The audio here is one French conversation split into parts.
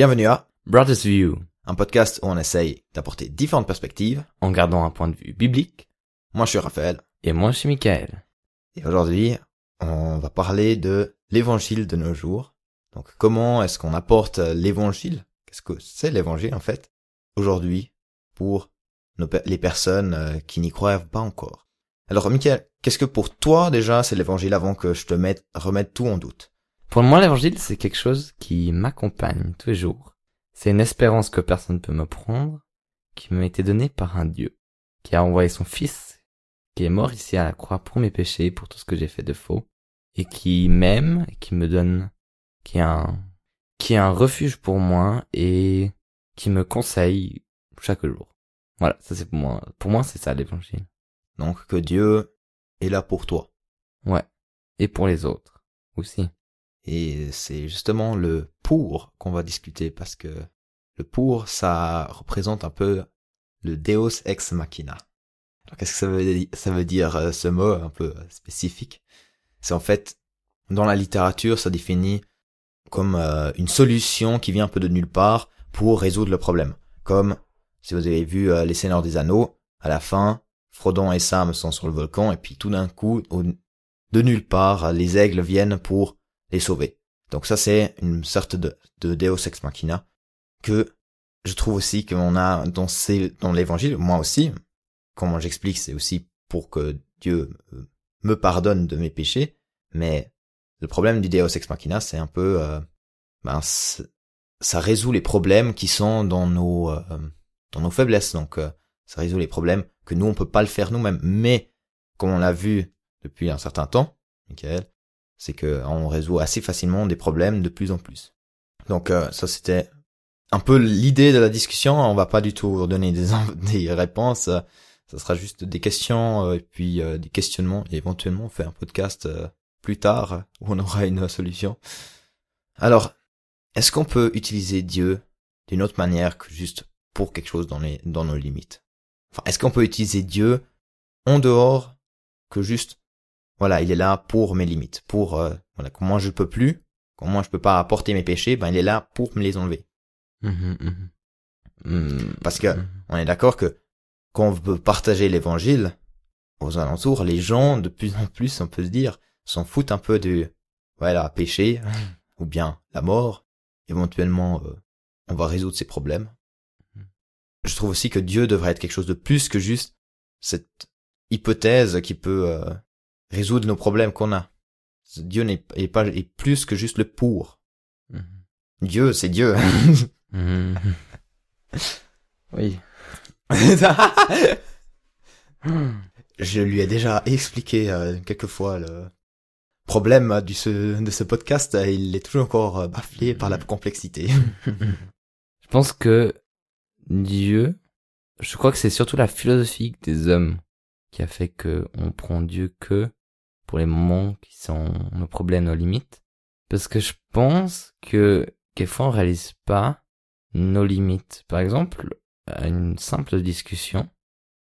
Bienvenue à Brothers View, un podcast où on essaye d'apporter différentes perspectives. en gardant un point de vue biblique. Moi, je suis Raphaël. Et moi, je suis Michael. Et aujourd'hui, on va parler de l'évangile de nos jours. Donc, comment est-ce qu'on apporte l'évangile? Qu'est-ce que c'est l'évangile, en fait, aujourd'hui, pour nos les personnes euh, qui n'y croient pas encore? Alors, Michael, qu'est-ce que pour toi, déjà, c'est l'évangile avant que je te mette, remette tout en doute? Pour moi, l'évangile, c'est quelque chose qui m'accompagne tous les jours. C'est une espérance que personne ne peut me prendre, qui m'a été donnée par un Dieu, qui a envoyé son fils, qui est mort ici à la croix pour mes péchés, pour tout ce que j'ai fait de faux, et qui m'aime, qui me donne, qui est un, qui est un refuge pour moi et qui me conseille chaque jour. Voilà, ça c'est pour moi. Pour moi, c'est ça l'évangile. Donc, que Dieu est là pour toi. Ouais. Et pour les autres aussi. Et c'est justement le pour qu'on va discuter parce que le pour, ça représente un peu le Deus ex machina. Alors qu'est-ce que ça veut, di- ça veut dire euh, ce mot un peu euh, spécifique? C'est en fait, dans la littérature, ça définit comme euh, une solution qui vient un peu de nulle part pour résoudre le problème. Comme si vous avez vu Les Seigneurs des Anneaux, à la fin, Frodon et Sam sont sur le volcan et puis tout d'un coup, de nulle part, les aigles viennent pour les sauver. Donc ça c'est une sorte de, de Deus ex machina que je trouve aussi qu'on a dans ces, dans l'évangile, moi aussi. Comment j'explique, c'est aussi pour que Dieu euh, me pardonne de mes péchés. Mais le problème du Deus ex machina, c'est un peu, euh, ben, ça résout les problèmes qui sont dans nos, euh, dans nos faiblesses. Donc euh, ça résout les problèmes que nous on peut pas le faire nous-mêmes. Mais comme on l'a vu depuis un certain temps, Michael, c'est que on résout assez facilement des problèmes de plus en plus. Donc euh, ça c'était un peu l'idée de la discussion. On va pas du tout donner des, des réponses. Ça sera juste des questions euh, et puis euh, des questionnements et éventuellement on fait un podcast euh, plus tard où on aura une solution. Alors, est-ce qu'on peut utiliser Dieu d'une autre manière que juste pour quelque chose dans les dans nos limites? Enfin, est-ce qu'on peut utiliser Dieu en dehors que juste voilà, il est là pour mes limites, pour euh, voilà, moi je peux plus, moi je peux pas apporter mes péchés, ben il est là pour me les enlever. Mhm, mhm. Mhm. Parce que Mhm. on est d'accord que quand on veut partager l'évangile aux alentours, les gens de plus en plus, on peut se dire, s'en foutent un peu du voilà péché ou bien la mort. Éventuellement, euh, on va résoudre ces problèmes. Je trouve aussi que Dieu devrait être quelque chose de plus que juste cette hypothèse qui peut euh, résoudre nos problèmes qu'on a. Dieu n'est est pas est plus que juste le pour. Mhm. Dieu, c'est Dieu. Mhm. Oui. Je lui ai déjà expliqué euh, quelques fois le problème du ce, de ce podcast. Il est toujours encore euh, bafflé par la complexité. Je pense que Dieu, je crois que c'est surtout la philosophie des hommes qui a fait que on prend Dieu que pour les moments qui sont nos problèmes, nos limites. Parce que je pense que quelquefois on réalise pas nos limites. Par exemple, à une simple discussion,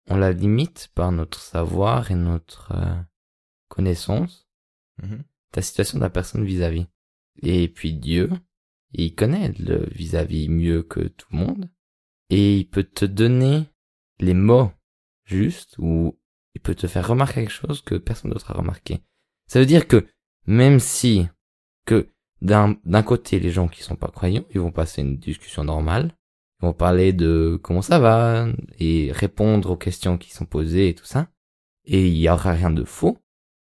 on la limite par notre savoir et notre euh, connaissance Mhm. ta situation de la personne vis-à-vis. Et puis Dieu, il connaît le vis-à-vis mieux que tout le monde. Et il peut te donner les mots justes ou il peut te faire remarquer quelque chose que personne d'autre a remarqué. Ça veut dire que même si que d'un côté les gens qui sont pas croyants, ils vont passer une discussion normale, ils vont parler de comment ça va et répondre aux questions qui sont posées et tout ça, et il y aura rien de faux,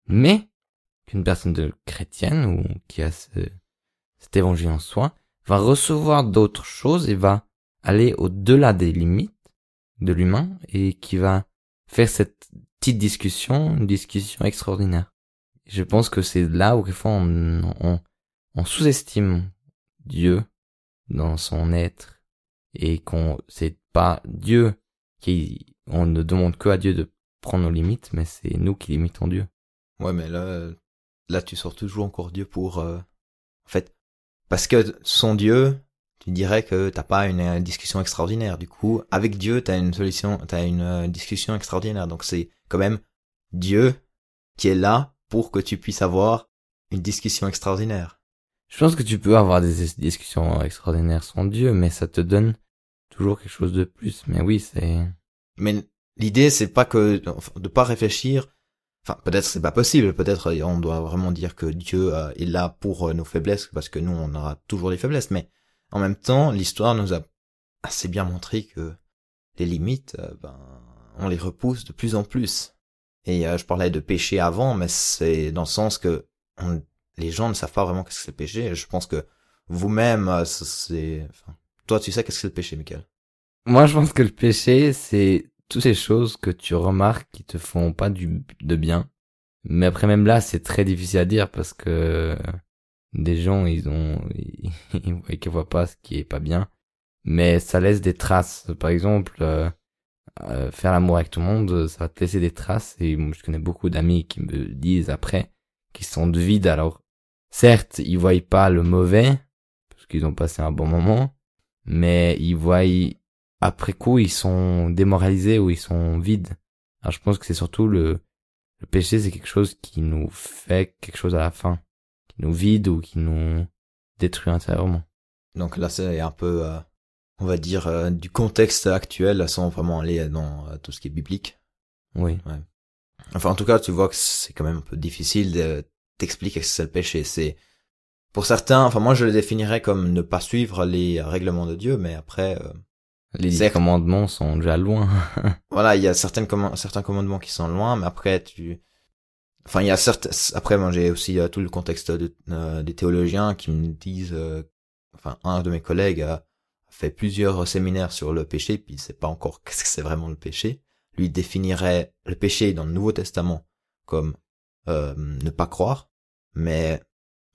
mais qu'une personne de chrétienne ou qui a ce, cet évangile en soi va recevoir d'autres choses et va aller au-delà des limites de l'humain et qui va faire cette petite discussion, une discussion extraordinaire. Je pense que c'est là où quelquefois on, on, sous-estime Dieu dans son être et qu'on c'est pas Dieu qui on ne demande que à Dieu de prendre nos limites mais c'est nous qui limitons Dieu. Ouais, mais là, là, tu sors toujours encore Dieu pour, euh, en fait, parce que son Dieu, tu dirais que t'as pas une, euh, discussion extraordinaire. Du coup, avec Dieu, t'as une solution, t'as une euh, discussion extraordinaire. Donc c'est quand même Dieu qui est là pour que tu puisses avoir une discussion extraordinaire. Je pense que tu peux avoir des discussions extraordinaires sans Dieu, mais ça te donne toujours quelque chose de plus. Mais oui, c'est... Mais l'idée, c'est pas que de pas réfléchir. Enfin, peut-être c'est pas possible. Peut-être on doit vraiment dire que Dieu euh, est là pour euh, nos faiblesses, parce que nous, on aura toujours des faiblesses. Mais en même temps, l'histoire nous a assez bien montré que les limites, euh, ben, on les repousse de plus en plus. Et je parlais de péché avant, mais c'est dans le sens que on, les gens ne savent pas vraiment qu'est-ce que c'est le péché. Je pense que vous-même, euh, c'est, enfin, toi, tu sais qu'est-ce que c'est le péché, Michael? Moi, je pense que le péché, c'est toutes ces choses que tu remarques qui te font pas du, de bien. Mais après, même là, c'est très difficile à dire parce que des gens, ils ont, ils, ils voient pas ce qui est pas bien. Mais ça laisse des traces. Par exemple, euh, faire l'amour avec tout le monde, ça va te laisser des traces. Et je connais beaucoup d'amis qui me disent après qu'ils sont de vide alors certes, ils voient pas le mauvais, parce qu'ils ont passé un bon moment, mais ils voient, après coup, ils sont démoralisés ou ils sont vides. Alors je pense que c'est surtout le, le péché, c'est quelque chose qui nous fait quelque chose à la fin, qui nous vide ou qui nous détruit intérieurement. Donc là, c'est un peu, euh, on va dire, euh, du contexte actuel, sans vraiment aller dans euh, tout ce qui est biblique. Oui. Ouais. Enfin, en tout cas, tu vois que c'est quand même un peu difficile de t'expliquer ce que c'est le péché. C'est pour certains, enfin moi je le définirais comme ne pas suivre les règlements de Dieu, mais après euh, les commandements sont déjà loin. voilà, il y a certaines certains commandements qui sont loin, mais après tu, enfin il y a certes, après moi j'ai aussi euh, tout le contexte de, euh, des théologiens qui me disent, enfin un de mes collègues a fait plusieurs séminaires sur le péché, puis il sait pas encore qu'est-ce que c'est vraiment le péché. Lui définirait le péché dans le Nouveau Testament comme euh, ne pas croire. Mais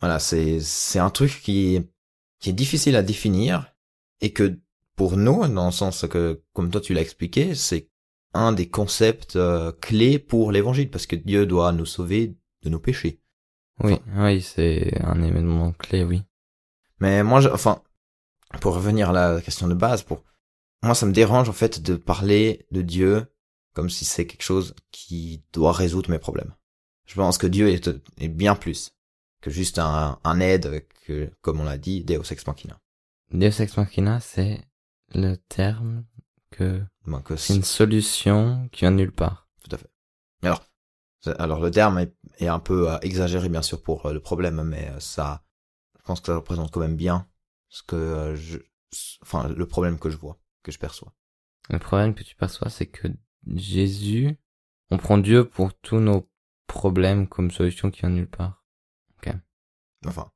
voilà, c'est c'est un truc qui qui est difficile à définir et que pour nous, dans le sens que comme toi tu l'as expliqué, c'est un des concepts euh, clés pour l'évangile parce que Dieu doit nous sauver de nos péchés. Oui, oui, c'est un événement clé, oui. Mais moi, enfin, pour revenir à la question de base, pour moi, ça me dérange en fait de parler de Dieu comme si c'est quelque chose qui doit résoudre mes problèmes. Je pense que Dieu est, est bien plus que juste un, un aide que, comme on l'a dit, Deus ex machina. Deus ex machina, c'est le terme que, ben, que c'est une solution qui vient de nulle part. Tout à fait. Alors, alors le terme est, est un peu euh, exagéré bien sûr pour euh, le problème, mais euh, ça, je pense que ça représente quand même bien ce que je, enfin le problème que je vois, que je perçois. Le problème que tu perçois, c'est que Jésus, on prend Dieu pour tous nos problème comme solution qui vient de nulle part. Ok. Enfin,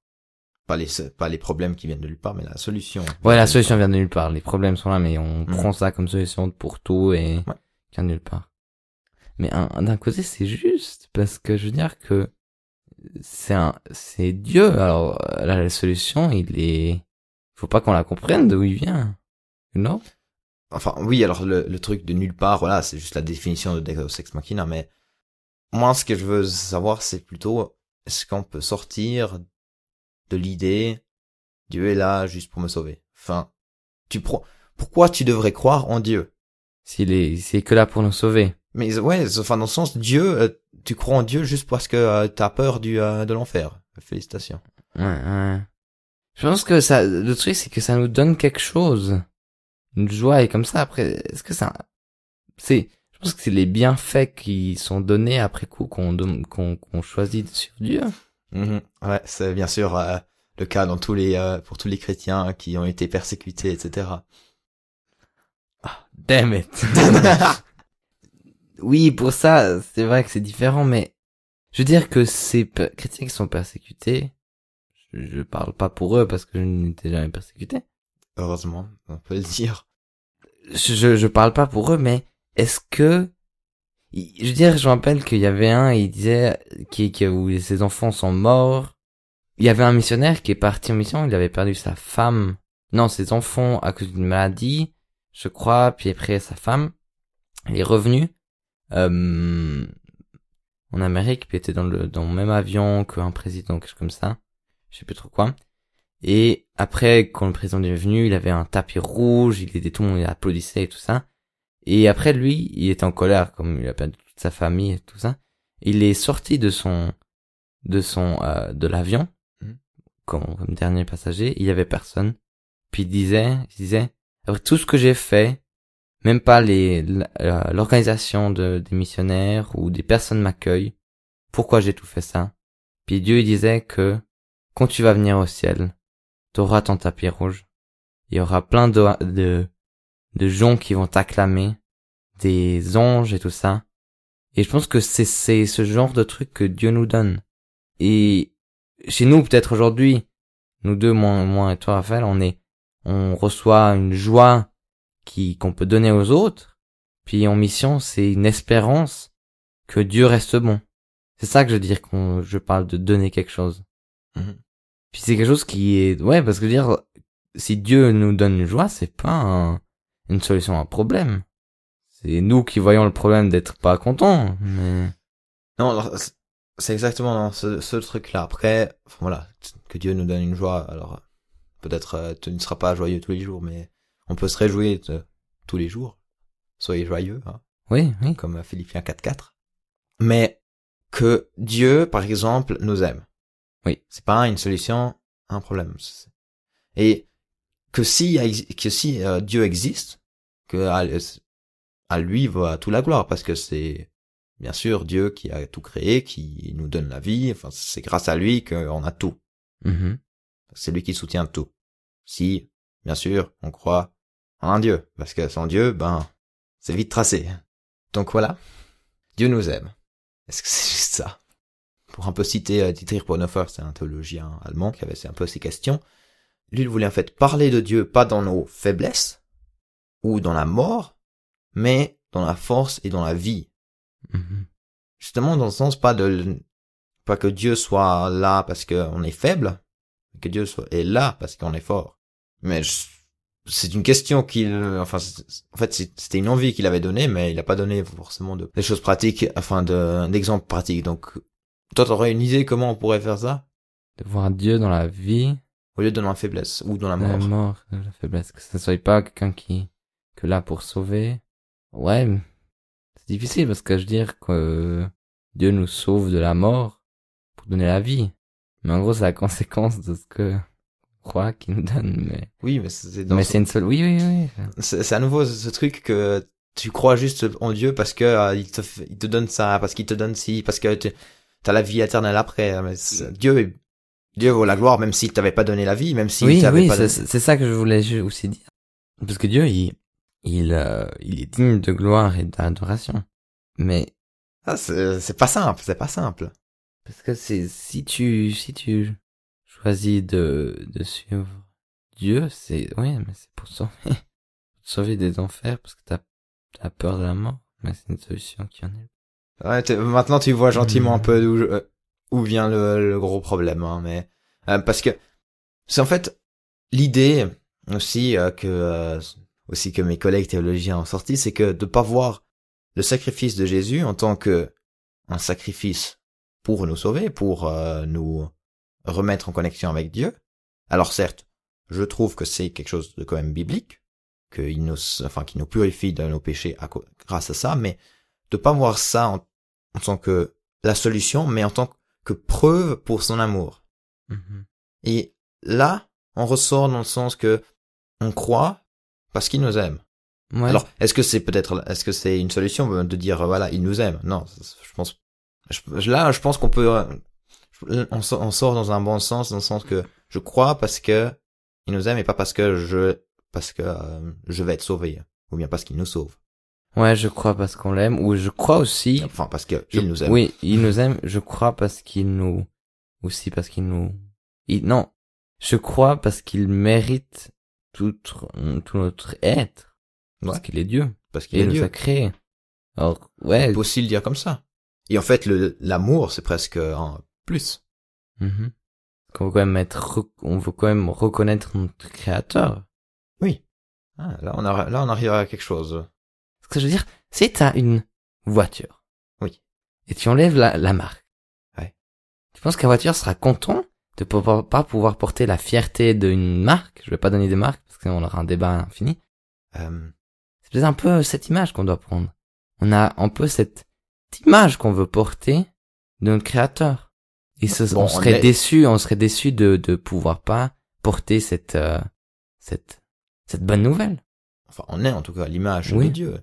pas les pas les problèmes qui viennent de nulle part, mais la solution. Ouais, la solution vient de nulle part. Les problèmes sont là, mais on mhm. prend ça comme solution pour tout et ouais. qui vient de nulle part. Mais d'un côté, c'est juste parce que je veux dire que c'est un c'est Dieu. Alors la solution, il est faut pas qu'on la comprenne d'où il vient. Non Enfin oui, alors le, le truc de nulle part, voilà, c'est juste la définition de Deus Ex Machina, mais moi, ce que je veux savoir, c'est plutôt, est-ce qu'on peut sortir de l'idée, Dieu est là juste pour me sauver. Enfin, tu prends, pourquoi tu devrais croire en Dieu? S'il est, c'est que là pour nous sauver. Mais ouais, enfin, dans le sens, Dieu, euh, tu crois en Dieu juste parce que euh, t'as peur du, euh, de l'enfer. Félicitations. Ouais, ouais. Je pense que ça, le truc, c'est que ça nous donne quelque chose. Une joie et comme ça, après, est-ce que ça, c'est, pense que c'est les bienfaits qui sont donnés après coup qu'on qu'on choisit sur Dieu. Mhm. Ouais, c'est bien sûr euh, le cas dans tous les euh, pour tous les chrétiens qui ont été persécutés, etc. Ah, damn it. oui, pour ça, c'est vrai que c'est différent, mais je veux dire que ces chrétiens qui sont persécutés, je, parle pas pour eux parce que je n'étais jamais persécuté. Heureusement, on peut le dire. Je, je parle pas pour eux, mais est-ce que je veux dire, je me rappelle qu'il y avait un, il disait qui, que où ses enfants sont morts. Il y avait un missionnaire qui est parti en mission, il avait perdu sa femme, non, ses enfants à cause d'une maladie, je crois, puis après sa femme. Il est revenu euh, en Amérique, puis était dans le dans le même avion qu'un président, quelque chose comme ça. Je sais plus trop quoi. Et après, quand le président est venu, il avait un tapis rouge, il était tout le monde applaudissait et tout ça. Et après, lui, il était en colère, comme il a perdu toute sa famille et tout ça. Il est sorti de son, de son, euh, de l'avion, mhm. comme dernier passager, il y avait personne. Puis il disait, il disait, avec tout ce que j'ai fait, même pas les l'organisation de, des missionnaires ou des personnes m'accueillent. Pourquoi j'ai tout fait ça? Puis Dieu il disait que quand tu vas venir au ciel, tu auras ton tapis rouge. Il y aura plein de, de, de gens qui vont t'acclamer, des anges et tout ça. Et je pense que c'est, c'est ce genre de truc que Dieu nous donne. Et chez nous, peut-être aujourd'hui, nous deux, moi, moi et toi, Raphaël, on est, on reçoit une joie qui, qu'on peut donner aux autres. Puis en mission, c'est une espérance que Dieu reste bon. C'est ça que je veux dire quand je parle de donner quelque chose. Mhm. Puis c'est quelque chose qui est, ouais, parce que dire, si Dieu nous donne une joie, c'est pas une solution à un problème. C'est nous qui voyons le problème d'être pas contents, mais... Non, alors, c'est exactement ce, ce truc-là. Après, voilà, que Dieu nous donne une joie, alors peut-être euh, tu ne seras pas joyeux tous les jours, mais on peut se réjouir de, tous les jours. Soyez joyeux, hein, Oui, oui. comme Philippiens 4.4. Mais que Dieu, par exemple, nous aime. Oui. C'est pas une solution un problème. Et que si, que si euh, Dieu existe, que à, à lui va toute la gloire, parce que c'est bien sûr Dieu qui a tout créé, qui nous donne la vie, enfin c'est grâce à lui qu'on a tout. Mhm. C'est lui qui soutient tout. Si, bien sûr, on croit en un Dieu, parce que sans Dieu, ben, c'est vite tracé. Donc voilà, Dieu nous aime. Est-ce que c'est juste ça? Pour un peu citer euh, Dietrich Bonhoeffer, c'est un théologien allemand qui avait un peu ces questions. Lui, il voulait en fait parler de Dieu pas dans nos faiblesses ou dans la mort, mais dans la force et dans la vie. Mhm. Justement, dans le sens pas de pas que Dieu soit là parce qu'on est faible, mais que Dieu soit est là parce qu'on est fort. Mais je- c'est une question qu'il, enfin, en fait, c'était une envie qu'il avait donnée, mais il n'a pas donné forcément de des choses pratiques, enfin, de d'exemples pratiques. Donc, toi, t'aurais une idée comment on pourrait faire ça? De voir Dieu dans la vie, au lieu de dans la faiblesse ou dans la dans la mort. mort, dans la faiblesse, que ce soit pas quelqu'un qui, que là pour sauver. Ouais, c'est difficile parce que je veux dire que Dieu nous sauve de la mort pour donner la vie. Mais en gros, c'est la conséquence de ce que on croit qu'il nous donne, mais, Oui, mais c'est dans mais ce- c'est une seule, oui, oui, oui. c'est à nouveau ce, truc que tu crois juste en Dieu parce que euh, il te il te donne ça, parce qu'il te donne ci, parce que tu as la vie éternelle après. Mais c'est- Dieu est- Dieu vaut la gloire même s'il t'avait pas donné la vie, même s'il oui, t'avait oui, pas c'est donné... c'est ça que je voulais aussi dire. Parce que Dieu, il, il, euh, il est digne de gloire et d'adoration. Mais Ah, c'est c'est pas simple, c'est pas simple. Parce que c'est si tu si tu choisis de de suivre Dieu, c'est oui, mais c'est pour sauver sauver des enfers parce que t'as t'as peur de la mort. Mais c'est une solution qui en est. Ouais, maintenant tu vois gentiment un Hmm. peu d'où je- euh, où vient le, le gros problème, hein, mais euh, parce que c'est en fait l'idée aussi euh, que euh, aussi que mes collègues théologiens ont sorti, c'est que de pas voir le sacrifice de Jésus en tant que un sacrifice pour nous sauver, pour euh, nous remettre en connexion avec Dieu. Alors certes, je trouve que c'est quelque chose de quand même biblique, qu'il nous, enfin, qui nous purifie de nos péchés à grâce à ça, mais de pas voir ça en, en tant que la solution, mais en tant que preuve pour son amour. Et là, on ressort dans le sens que on croit parce qu'il nous aime. Ouais. Alors, est-ce que c'est peut-être, est-ce que c'est une solution de dire voilà, il nous aime? Non, je pense. je- là, je pense qu'on peut, on, sort- on sort dans un bon sens, dans le sens que je crois parce que il nous aime et pas parce que je, parce que euh, je vais être sauvé, ou bien parce qu'il nous sauve. Ouais, je crois parce qu'on l'aime ou je crois aussi Enfin, parce que je- il nous aime. Oui, il nous aime, je crois parce qu'il nous aussi parce qu'il nous il, non, je crois parce qu'il mérite tout tout notre être parce Ouais. qu'il est Dieu. parce qu'il est il nous Dieu. a créé. Alors, ouais. On peut aussi le dire comme ça. Et en fait, le l'amour, c'est presque un plus. Mhm. Qu'on veut quand même être, on veut quand même reconnaître notre créateur. Ah, là, on a, là, on arrive à quelque chose. Ce que je veux dire, si t'as une voiture. Oui. Et tu enlèves la, la marque. Ouais. Tu penses que la voiture sera content de pas pouvoir porter la fierté d'une marque? Je vais pas donner des marques parce que sinon on aura un débat infini. Euh, C'est peut-être un peu cette image qu'on doit prendre. On a un peu cette image qu'on veut porter de notre créateur. Et ce- Bon, on on serait est- déçu, on serait déçu de de pouvoir pas porter cette euh, cette cette bonne nouvelle. Enfin, on est en tout cas à l'image Oui. de Dieu.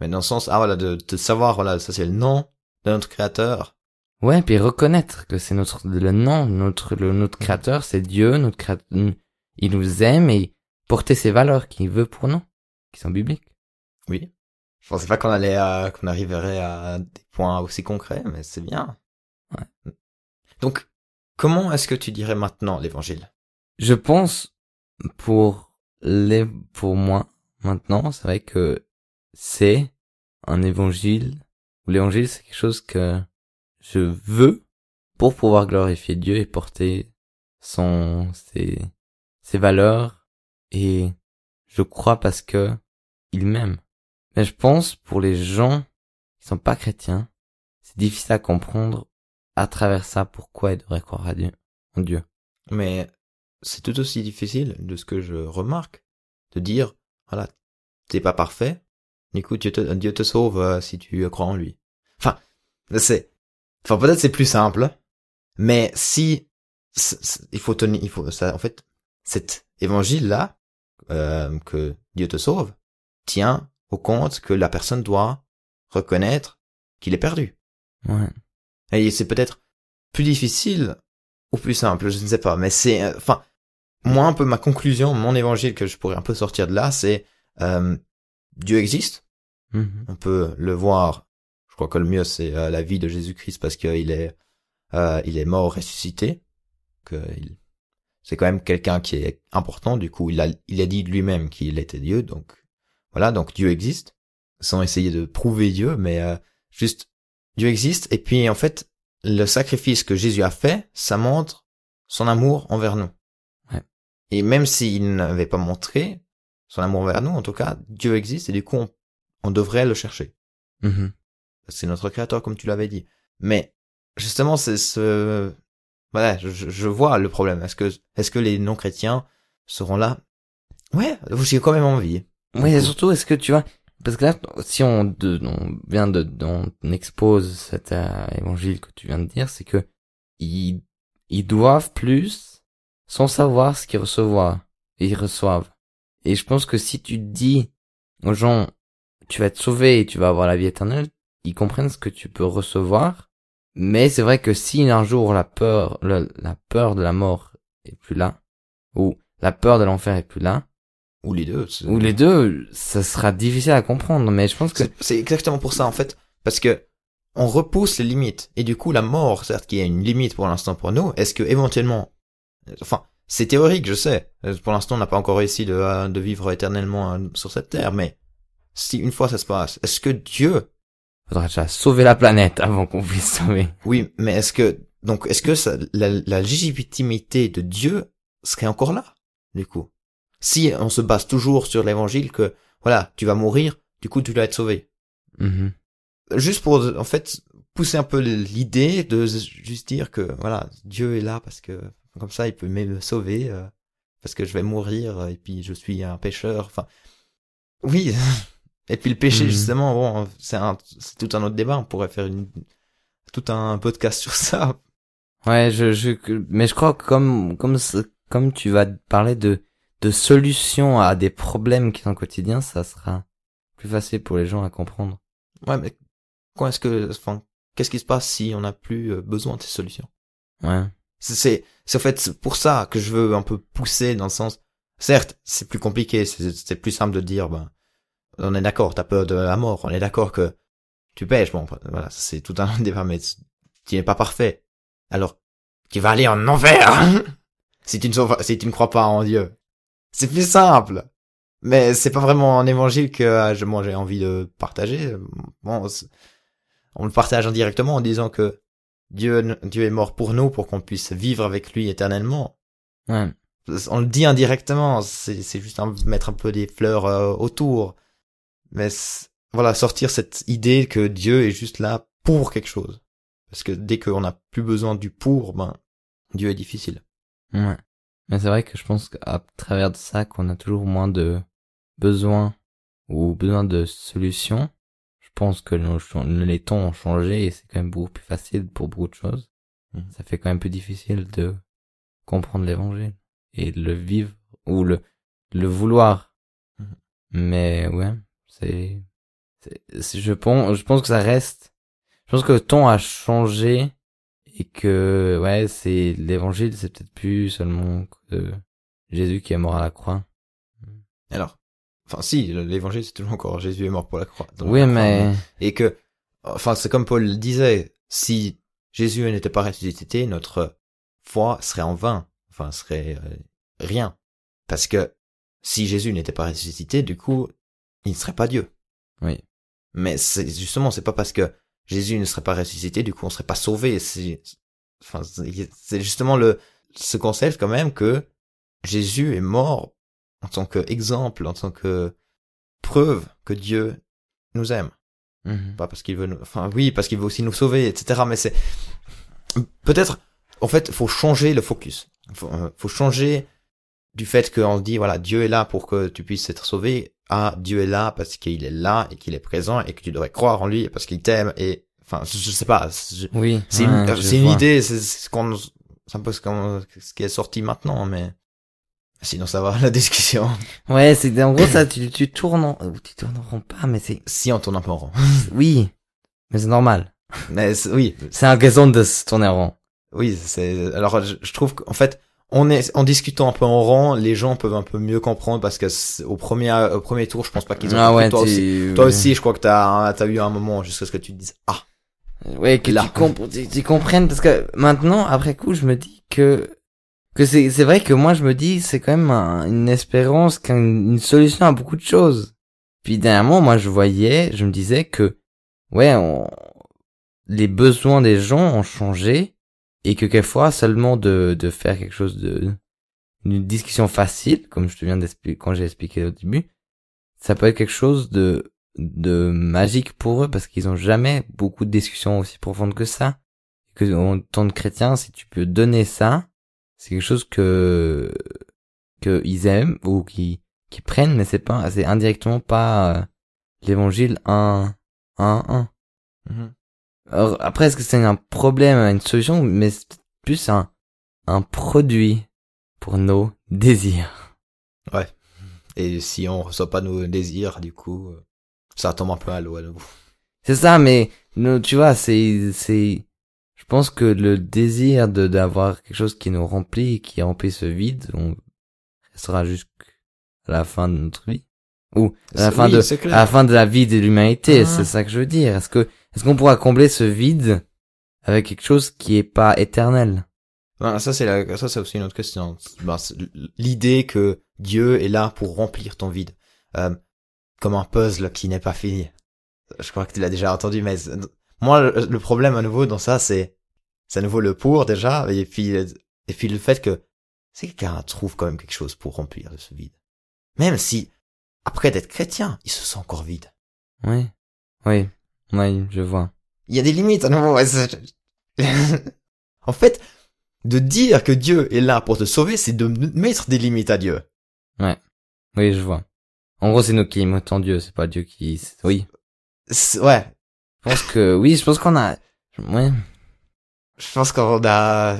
Mais dans le sens, ah voilà, de, de savoir, voilà, ça c'est le nom de notre créateur. Ouais, puis reconnaître que c'est notre le nom, notre le notre créateur, c'est Dieu, notre créateur, il nous aime et porter ses valeurs qu'il veut pour nous, qui sont bibliques. Oui. Je pensais pas qu'on allait, à- qu'on arriverait à des points aussi concrets, mais c'est bien. Ouais. Donc, comment est-ce que tu dirais maintenant l'évangile? Je pense pour les pour moi maintenant, c'est vrai que c'est un évangile ou l'évangile c'est quelque chose que je veux pour pouvoir glorifier Dieu et porter son ses ses valeurs et je crois parce que il m'aime. Mais je pense pour les gens qui sont pas chrétiens, c'est difficile à comprendre à travers ça pourquoi ils devraient croire à Dieu, en Dieu. Mais c'est tout aussi difficile, de ce que je remarque, de dire, voilà, t'es pas parfait, écoute, Dieu te, Dieu te sauve euh, si tu crois en lui. Enfin, c'est, enfin peut-être c'est plus simple, mais si, il faut tenir, il faut, ça, en fait, cet évangile-là, euh, que Dieu te sauve, tient au compte que la personne doit reconnaître qu'il est perdu. Ouais. Et c'est peut-être plus difficile ou plus simple, je ne sais pas. Mais c'est, euh, enfin, moi un peu ma conclusion, mon évangile que je pourrais un peu sortir de là, c'est euh, Dieu existe. Mhm. On peut le voir. Je crois que le mieux c'est euh, la vie de Jésus-Christ parce qu'il est, euh, il est mort ressuscité. Que il, c'est quand même quelqu'un qui est important. Du coup, il a, il a dit de lui-même qu'il était Dieu. Donc voilà, donc Dieu existe. Sans essayer de prouver Dieu, mais euh, juste Dieu existe. Et puis en fait, le sacrifice que Jésus a fait, ça montre son amour envers nous. Ouais. Et même s'il n'avait pas montré son amour envers nous, en tout cas, Dieu existe et du coup, on, on devrait le chercher. Mhm. C'est notre créateur, comme tu l'avais dit. Mais justement, c'est ce, voilà, je, je- vois le problème. Est-ce que, est-ce que les non-chrétiens seront là? Ouais, j'ai quand même envie. Oui, et surtout, est-ce que tu vois, parce que là, si on, de, on vient de, on expose cet euh, évangile que tu viens de dire, c'est que ils, ils doivent plus sans savoir ce qu'ils. Et ils reçoivent. Et je pense que si tu dis aux gens, tu vas être sauvé et tu vas avoir la vie éternelle, ils comprennent ce que tu peux recevoir. Mais c'est vrai que si un jour la peur, le- la peur de la mort est plus là, ou la peur de l'enfer est plus là, Ou les deux. ou les deux, ça sera difficile à comprendre, mais je pense que... C'est c'est exactement pour ça en fait, parce que on repousse les limites et du coup la mort, certes qui est une limite pour l'instant pour nous, est-ce que éventuellement, enfin c'est théorique je sais, Euh, pour l'instant on n'a pas encore réussi de, de vivre éternellement euh, sur cette terre, mais si une fois ça se passe, est-ce que Dieu, Faudra déjà sauver la planète avant qu'on puisse sauver. oui, mais est-ce que donc est-ce que ça, la, la légitimité de Dieu serait encore là du coup, si on se base toujours sur l'évangile que voilà tu vas mourir, du coup tu dois être sauvé. Mhm. juste pour en fait pousser un peu l'idée de juste dire que voilà Dieu est là parce que comme ça il peut me sauver euh, parce que je vais mourir euh, et puis je suis un pécheur enfin oui et puis le péché Mhm. justement bon c'est un c'est tout un autre débat on pourrait faire une tout un podcast sur ça Ouais, je, je, mais je crois que comme, comme, comme tu vas parler de, de solutions à des problèmes qui sont quotidiens, ça sera plus facile pour les gens à comprendre. ouais mais quoi est-ce que enfin qu'est-ce qui se passe si on n'a plus euh, besoin de ces solutions? Ouais. C'est, c'est, en fait pour ça que je veux un peu pousser dans le sens. Certes, c'est plus compliqué, c'est, plus simple de dire, ben, on est d'accord, t'as peur de la mort, on est d'accord que tu pêches, bon, voilà, c'est tout un débat, mais tu n'es pas parfait. Alors, tu vas aller en enfer si tu ne si tu ne crois pas en Dieu. C'est plus simple. Mais c'est pas vraiment un évangile que euh, je- moi j'ai envie de partager. Bon, on le partage indirectement en disant que Dieu, Dieu est mort pour nous pour qu'on puisse vivre avec lui éternellement. Ouais. On le dit indirectement, c'est c'est juste un- mettre un peu des fleurs euh, autour. Mais voilà, sortir cette idée que Dieu est juste là pour quelque chose. Parce que dès qu'on n'a plus besoin du pour, ben Dieu est difficile. Ouais. Mais c'est vrai que je pense qu'à travers de ça, qu'on a toujours moins de besoins ou besoin de solutions. Je pense que nos, les temps ont changé et c'est quand même beaucoup plus facile pour beaucoup de choses. Mhm. ça fait quand même plus difficile de comprendre l'évangile et de le vivre ou le le vouloir. Mhm. Mais ouais, c'est je pense je pense que ça reste je pense que le ton a changé et que ouais, c'est l'évangile, c'est peut-être plus seulement que Jésus qui est mort à la croix. Alors, enfin si, l'évangile c'est toujours encore Jésus est mort pour la croix. oui, mais et que, enfin c'est comme Paul le disait, si Jésus n'était pas ressuscité, notre foi serait en vain, enfin serait euh, rien, parce que si Jésus n'était pas ressuscité, du coup, il ne serait pas Dieu. Oui. Mais c'est justement, c'est pas parce que Jésus ne serait pas ressuscité, du coup on serait pas sauvé. C'est, enfin, c'est justement le ce concept quand même que Jésus est mort en tant qu'exemple, en tant que preuve que Dieu nous aime. Mhm. Pas parce qu'il veut nous, enfin oui, parce qu'il veut aussi nous sauver, etc. Mais c'est peut-être, en fait, faut changer le focus. Faut, euh, faut changer du fait qu'on dit voilà Dieu est là pour que tu puisses être sauvé à Dieu est là parce qu'il est là et qu'il est présent et que tu devrais croire en lui parce qu'il t'aime et enfin je, je sais pas je- oui, c'est ouais, une, vois. idée c'est ce qu'on c'est un peu ce, ce qui est sorti maintenant mais sinon ça va la discussion Ouais, c'est en gros ça tu tu tournes en... ou tu tournes en rond pas mais c'est si on tourne un peu en rond oui, mais c'est normal. mais oui C'est un question de se tourner en rond. Oui, c'est alors je, je trouve qu'en fait on est en discutant un peu en rang, les gens peuvent un peu mieux comprendre parce que au premier au premier tour, je pense pas qu'ils ont Ah compris. ouais, toi aussi, toi aussi, je crois que t'as as eu un moment jusqu'à ce que tu te dises ah Ouais, que Là. tu, compr- tu, tu comprennes parce que maintenant, après coup, je me dis que que c'est c'est vrai que moi je me dis c'est quand même un- une espérance, qu'une une solution à beaucoup de choses. Puis dernièrement, moi je voyais, je me disais que ouais, on, les besoins des gens ont changé et que quelquefois seulement de de faire quelque chose de une discussion facile, comme je te viens d'expliquer quand j'ai expliqué au début, ça peut être quelque chose de de magique pour eux parce qu'ils ont jamais beaucoup de discussions aussi profondes que ça. Que en tant que chrétien, si tu peux donner ça, c'est quelque chose que que ils aiment ou qui qui prennent, mais c'est pas c'est indirectement pas euh, l'évangile un un un. Alors après, est-ce que c'est un problème, une solution, mais c'est plus un un produit pour nos désirs. et si on reçoit pas nos désirs, du coup, euh, ça tombe un peu à l'eau à nouveau. C'est ça, mais nous, tu vois, c'est c'est pense que le désir de d'avoir quelque chose qui nous remplit, qui remplit ce vide, on restera jusqu'à la fin de notre vie ou à la fin oui, de à la fin de la vie de l'humanité, Ah. c'est ça que je veux dire. Est-ce que est-ce qu'on pourra combler ce vide avec quelque chose qui est pas éternel? Ben, ça c'est la, ça c'est aussi une autre question. Ben, l'idée que Dieu est là pour remplir ton vide, euh, comme un puzzle qui n'est pas fini. Je crois que tu l'as déjà entendu, mais moi le problème à nouveau dans ça c'est, c'est à nouveau le pour déjà, et puis et puis le fait que c'est quelqu'un trouve quand même quelque chose pour remplir ce vide, même si après d'être chrétien, il se sent encore vide. Oui, oui, oui, je vois. Il y a des limites à nouveau. ouais, en fait, de dire que Dieu est là pour te sauver, c'est de mettre des limites à Dieu. Oui, je vois. En gros, c'est nous qui imitons Dieu, c'est pas Dieu qui. Oui. Ouais, Je pense que oui, je pense qu'on a. Ouais. Je pense qu'on a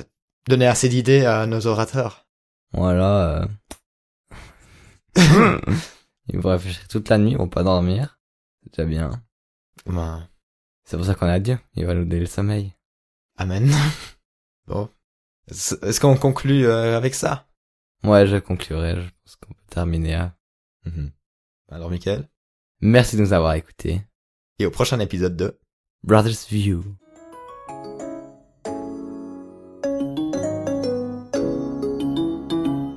donné assez d'idées à nos orateurs. Voilà. euh. Ils vont réfléchir toute la nuit, ils vont pas dormir. C'est déjà bien. Ben, C'est pour ça qu'on a Dieu. Il va nous donner le sommeil. amen. Bon. Est-ce qu'on conclut euh, avec ça? Ouais, je conclurai. Je pense qu'on peut terminer. Mhm. Alors, Michael? Merci de nous avoir écoutés. Et au prochain épisode de... Brothers View.